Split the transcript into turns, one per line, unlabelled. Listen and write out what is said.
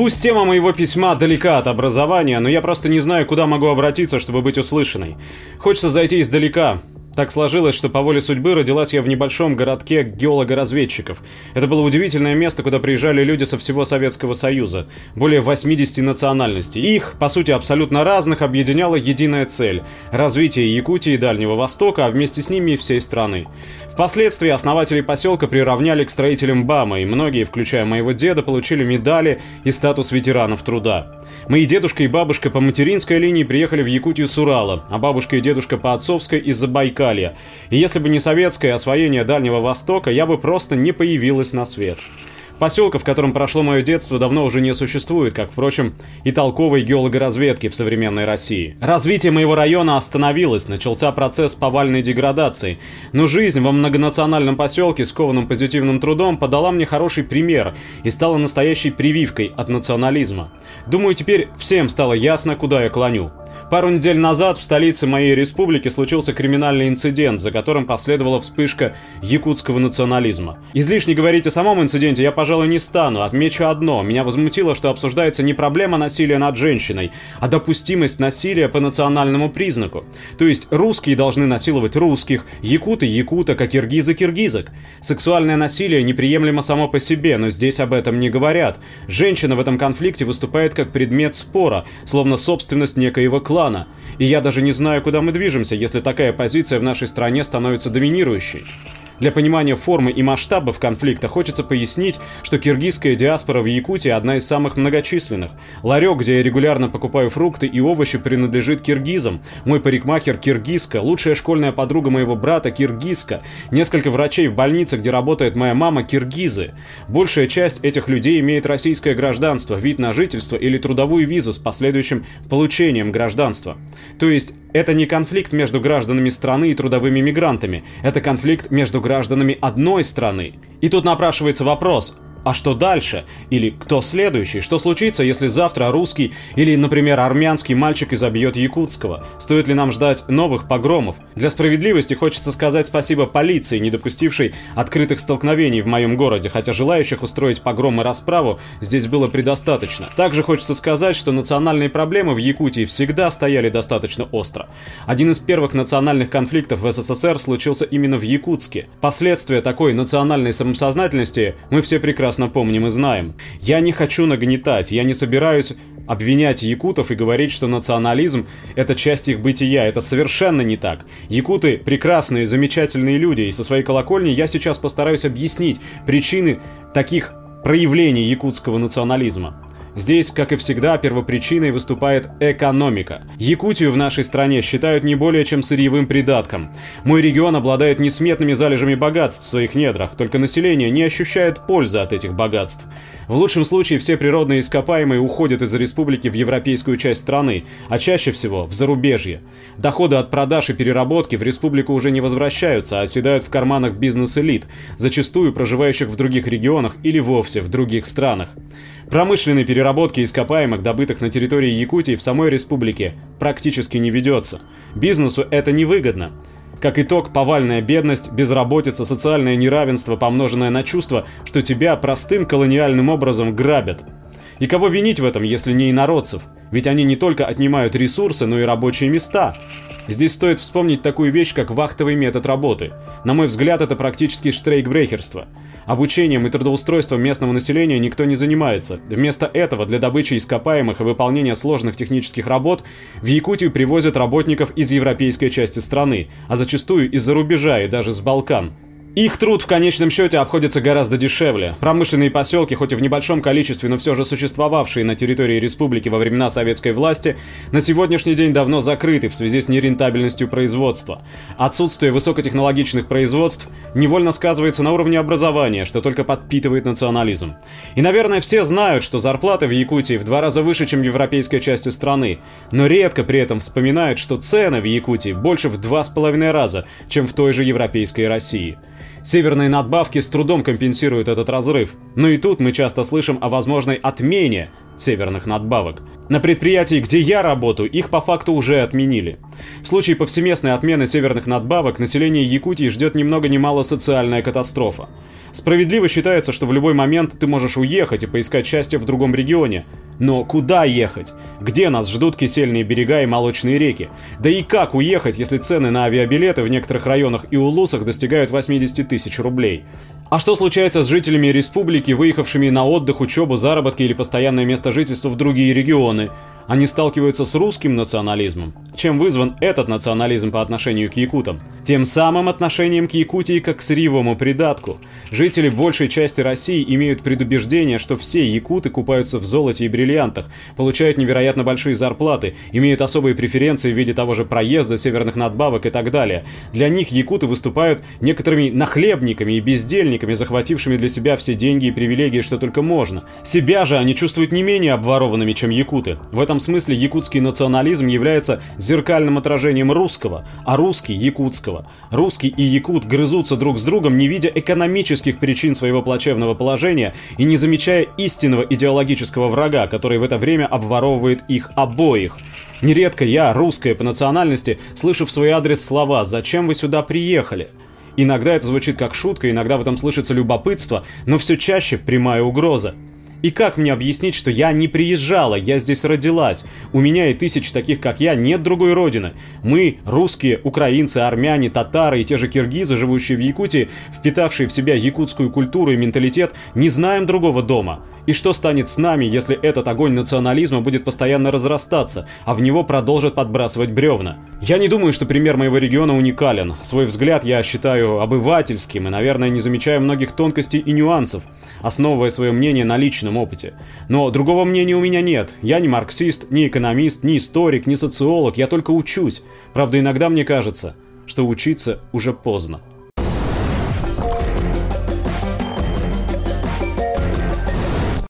Пусть тема моего письма далека от образования, но я просто не знаю, куда могу обратиться, чтобы быть услышанной. Хочется зайти издалека, так сложилось, что по воле судьбы родилась я в небольшом городке геолого-разведчиков. Это было удивительное место, куда приезжали люди со всего Советского Союза. Более 80 национальностей. Их, по сути, абсолютно разных, объединяла единая цель – развитие Якутии и Дальнего Востока, а вместе с ними и всей страны. Впоследствии основатели поселка приравняли к строителям БАМа, и многие, включая моего деда, получили медали и статус ветеранов труда. Мои дедушка и бабушка по материнской линии приехали в Якутию с Урала, а бабушка и дедушка по отцовской из Забайкалья. И если бы не советское освоение Дальнего Востока, я бы просто не появилась на свет. Поселка, в котором прошло мое детство, давно уже не существует, как, впрочем, и толковой геологоразведки в современной России. Развитие моего района остановилось, начался процесс повальной деградации. Но жизнь во многонациональном поселке, скованном позитивным трудом, подала мне хороший пример и стала настоящей прививкой от национализма. Думаю, теперь всем стало ясно, куда я клоню. Пару недель назад в столице моей республики случился криминальный инцидент, за которым последовала вспышка якутского национализма. Излишне говорить о самом инциденте я, пожалуй, не стану. Отмечу одно. Меня возмутило, что обсуждается не проблема насилия над женщиной, а допустимость насилия по национальному признаку. То есть русские должны насиловать русских, якуты – якуток, а киргизы – киргизок. Сексуальное насилие неприемлемо само по себе, но здесь об этом не говорят. Женщина в этом конфликте выступает как предмет спора, словно собственность некоего клана плана, и я даже не знаю, куда мы движемся, если такая позиция в нашей стране становится доминирующей. Для понимания формы и масштабов конфликта хочется пояснить, что киргизская диаспора в Якутии одна из самых многочисленных. Ларек, где я регулярно покупаю фрукты и овощи, принадлежит киргизам. Мой парикмахер киргизка, лучшая школьная подруга моего брата киргизка, несколько врачей в больнице, где работает моя мама, киргизы. Большая часть этих людей имеет российское гражданство, вид на жительство или трудовую визу с последующим получением гражданства. То есть это не конфликт между гражданами страны и трудовыми мигрантами, это конфликт между гражданами одной страны. И тут напрашивается вопрос, а что дальше? Или кто следующий? Что случится, если завтра русский или, например, армянский мальчик изобьет якутского? Стоит ли нам ждать новых погромов? Для справедливости хочется сказать спасибо полиции, не допустившей открытых столкновений в моем городе, хотя желающих устроить погром и расправу здесь было предостаточно. Также хочется сказать, что национальные проблемы в Якутии всегда стояли достаточно остро. Один из первых национальных конфликтов в СССР случился именно в Якутске. Последствия такой национальной самосознательности мы все прекрасно прекрасно помним и знаем. Я не хочу нагнетать, я не собираюсь обвинять якутов и говорить, что национализм – это часть их бытия. Это совершенно не так. Якуты – прекрасные, замечательные люди, и со своей колокольни я сейчас постараюсь объяснить причины таких проявлений якутского национализма. Здесь, как и всегда, первопричиной выступает экономика. Якутию в нашей стране считают не более чем сырьевым придатком. Мой регион обладает несметными залежами богатств в своих недрах, только население не ощущает пользы от этих богатств. В лучшем случае все природные ископаемые уходят из республики в европейскую часть страны, а чаще всего в зарубежье. Доходы от продаж и переработки в республику уже не возвращаются, а оседают в карманах бизнес-элит, зачастую проживающих в других регионах или вовсе в других странах. Промышленной переработки ископаемых, добытых на территории Якутии в самой республике, практически не ведется. Бизнесу это невыгодно. Как итог, повальная бедность, безработица, социальное неравенство, помноженное на чувство, что тебя простым колониальным образом грабят. И кого винить в этом, если не инородцев? Ведь они не только отнимают ресурсы, но и рабочие места. Здесь стоит вспомнить такую вещь, как вахтовый метод работы. На мой взгляд, это практически штрейкбрехерство. Обучением и трудоустройством местного населения никто не занимается. Вместо этого для добычи ископаемых и выполнения сложных технических работ в Якутию привозят работников из европейской части страны, а зачастую из-за рубежа и даже с Балкан. Их труд в конечном счете обходится гораздо дешевле. Промышленные поселки, хоть и в небольшом количестве, но все же существовавшие на территории республики во времена советской власти, на сегодняшний день давно закрыты в связи с нерентабельностью производства. Отсутствие высокотехнологичных производств невольно сказывается на уровне образования, что только подпитывает национализм. И, наверное, все знают, что зарплаты в Якутии в два раза выше, чем в европейской части страны, но редко при этом вспоминают, что цены в Якутии больше в два с половиной раза, чем в той же европейской России. Северные надбавки с трудом компенсируют этот разрыв, но и тут мы часто слышим о возможной отмене северных надбавок. На предприятии, где я работаю, их по факту уже отменили. В случае повсеместной отмены северных надбавок население Якутии ждет ни много ни мало социальная катастрофа. Справедливо считается, что в любой момент ты можешь уехать и поискать счастье в другом регионе. Но куда ехать? Где нас ждут кисельные берега и молочные реки? Да и как уехать, если цены на авиабилеты в некоторых районах и улусах достигают 80 тысяч рублей? А что случается с жителями республики, выехавшими на отдых, учебу, заработки или постоянное место жительства в другие регионы? Они сталкиваются с русским национализмом. Чем вызван этот национализм по отношению к якутам? Тем самым отношением к Якутии как к сырьевому придатку. Жители большей части России имеют предубеждение, что все якуты купаются в золоте и бриллиантах, получают невероятно большие зарплаты, имеют особые преференции в виде того же проезда, северных надбавок и так далее. Для них якуты выступают некоторыми нахлебниками и бездельниками, захватившими для себя все деньги и привилегии, что только можно. Себя же они чувствуют не менее обворованными, чем якуты. В этом смысле якутский национализм является зеркальным отражением русского, а русский – якутского. Русский и якут грызутся друг с другом, не видя экономических причин своего плачевного положения и не замечая истинного идеологического врага, который в это время обворовывает их обоих. Нередко я, русская по национальности, слышу в свой адрес слова «Зачем вы сюда приехали?». Иногда это звучит как шутка, иногда в этом слышится любопытство, но все чаще прямая угроза. И как мне объяснить, что я не приезжала, я здесь родилась? У меня и тысяч таких, как я, нет другой родины. Мы, русские, украинцы, армяне, татары и те же киргизы, живущие в Якутии, впитавшие в себя якутскую культуру и менталитет, не знаем другого дома. И что станет с нами, если этот огонь национализма будет постоянно разрастаться, а в него продолжат подбрасывать бревна? Я не думаю, что пример моего региона уникален. Свой взгляд я считаю обывательским и, наверное, не замечаю многих тонкостей и нюансов, основывая свое мнение на личном опыте. Но другого мнения у меня нет. Я не марксист, не экономист, не историк, не социолог, я только учусь. Правда, иногда мне кажется, что учиться уже поздно.